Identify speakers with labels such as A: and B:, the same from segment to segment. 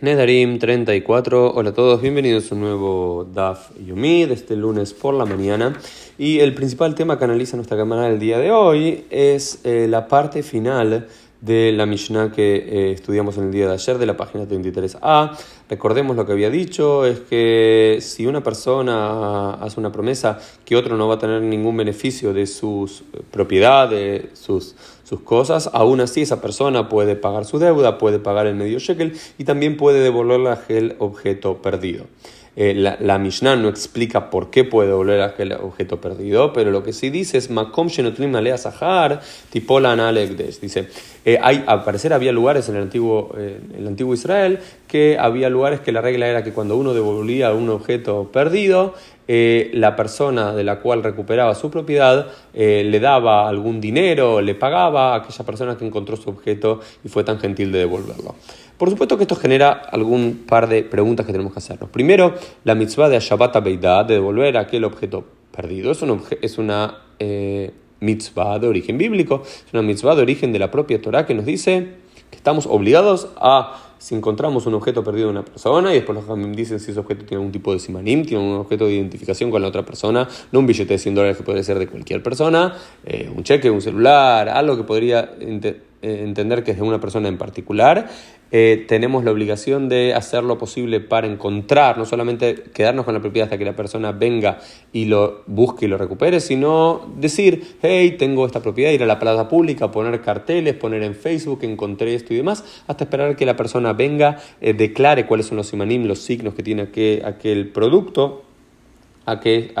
A: Nedarim 34, hola a todos, bienvenidos a un nuevo DAF Yomi de este lunes por la mañana. Y el principal tema que analiza nuestra cámara del día de hoy es eh, la parte final de la Mishnah que eh, estudiamos en el día de ayer de la página 33a. Recordemos lo que había dicho, es que si una persona hace una promesa que otro no va a tener ningún beneficio de sus propiedades, sus, sus cosas, aún así esa persona puede pagar su deuda, puede pagar el medio shekel y también puede devolverle aquel objeto perdido. Eh, la, la, Mishnah no explica por qué puede devolver aquel objeto perdido, pero lo que sí dice es Makom Shenotlim Alea Sahar, Tipolan Alegdes. Dice, eh, hay, al parecer había lugares en el, antiguo, eh, el antiguo Israel que había lugares que la regla era que cuando uno devolvía un objeto perdido, la persona de la cual recuperaba su propiedad le daba algún dinero, le pagaba a aquella persona que encontró su objeto y fue tan gentil de devolverlo. Por supuesto que esto genera algún par de preguntas que tenemos que hacernos. Primero, la mitzvah de Shabbat Beidad, de devolver aquel objeto perdido, es, es una eh, mitzvah de origen bíblico, es una mitzvah de origen de la propia Torah que nos dice que estamos obligados a, si encontramos un objeto perdido de una persona, y después los dicen si ese objeto tiene algún tipo de simanim, tiene un objeto de identificación con la otra persona, no un billete de 100 dólares que podría ser de cualquier persona, eh, un cheque, un celular, algo que podría eh, entender que es de una persona en particular, eh, tenemos la obligación de hacer lo posible para encontrar, no solamente quedarnos con la propiedad hasta que la persona venga y lo busque y lo recupere, sino decir, hey, tengo esta propiedad, ir a la plaza pública, poner carteles, poner en Facebook, encontré esto y demás, hasta esperar que la persona venga, eh, declare cuáles son los simanim, los signos que tiene aquel, aquel producto aquel,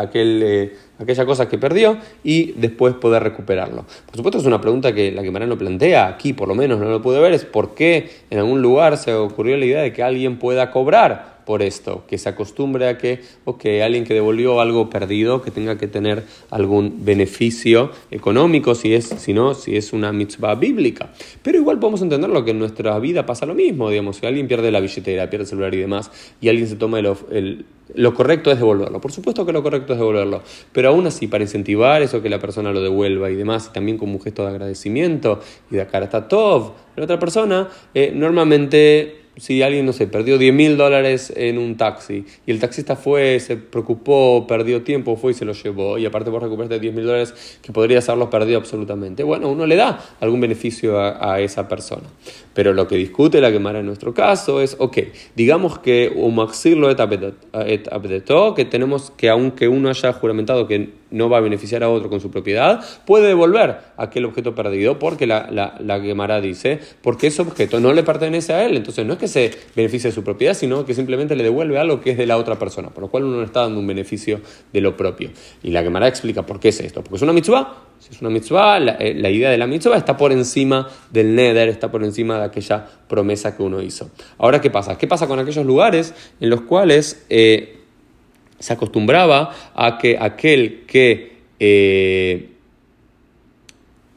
A: eh, aquella cosa que perdió y después poder recuperarlo. Por supuesto es una pregunta que la que no plantea, aquí por lo menos no lo pude ver, es por qué en algún lugar se ocurrió la idea de que alguien pueda cobrar por esto, que se acostumbre a que, ok, alguien que devolvió algo perdido, que tenga que tener algún beneficio económico, si es, si no, si es una mitzvah bíblica. Pero igual podemos entenderlo que en nuestra vida pasa lo mismo, digamos, si alguien pierde la billetera, pierde el celular y demás, y alguien se toma el, lo correcto es devolverlo. Por supuesto que lo correcto es devolverlo, pero aún así, para incentivar eso que la persona lo devuelva y demás, y también como un gesto de agradecimiento y de cara está todo, la otra persona, eh, normalmente si alguien, no sé, perdió 10 mil dólares en un taxi y el taxista fue, se preocupó, perdió tiempo, fue y se lo llevó y aparte vos recuperaste 10 mil dólares que podrías haberlos perdido absolutamente, bueno, uno le da algún beneficio a, esa persona. Pero lo que discute la quemara en nuestro caso es, ok, digamos que un maxirlo et que tenemos que aunque uno haya juramentado que no va a beneficiar a otro con su propiedad, puede devolver aquel objeto perdido porque la, la, la dice, porque ese objeto no le pertenece a él, entonces no es que se beneficie de su propiedad, sino que simplemente le devuelve algo que es de la otra persona, por lo cual uno no está dando un beneficio de lo propio. Y la Gemara explica por qué es esto, porque es una mitzvah, si es una mitzvah, la, eh, idea de la mitzvah está por encima del neder, está por encima de aquella promesa que uno hizo. Ahora, ¿qué pasa? ¿Qué pasa con aquellos lugares en los cuales... Eh, se acostumbraba a que aquel que eh,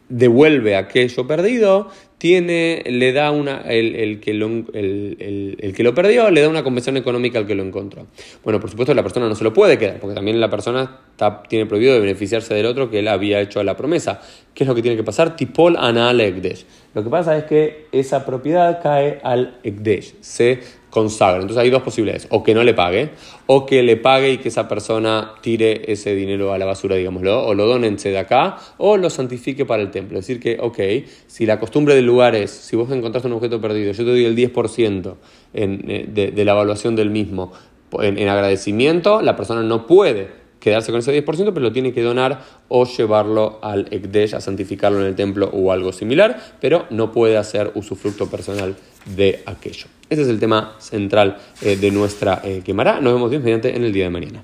A: devuelve aquello perdido tiene, le da una, el, que lo, el, que lo perdió le da una convención económica al que lo encontró. Bueno, por supuesto la persona no se lo puede quedar, porque también la persona tiene prohibido de beneficiarse del otro que él había hecho la promesa. ¿Qué es lo que tiene que pasar? Tipol anal ekdesh. Lo que pasa es que esa propiedad cae al ekdesh, se consagra. Entonces hay dos posibilidades, o que no le pague, o que le pague y que esa persona tire ese dinero a la basura, digámoslo, o lo donense de acá, o lo santifique para el templo. Es decir que, ok, si la costumbre del lugar es, si vos encontraste un objeto perdido, yo te doy el 10% eh, de, la evaluación del mismo en, en agradecimiento, la persona no puede quedarse con ese 10%, pero lo tiene que donar o llevarlo al Ekdesh a santificarlo en el templo o algo similar, pero no puede hacer usufructo personal de aquello. Ese es el tema central eh, de nuestra eh, quemará. Nos vemos bien mediante en el día de mañana.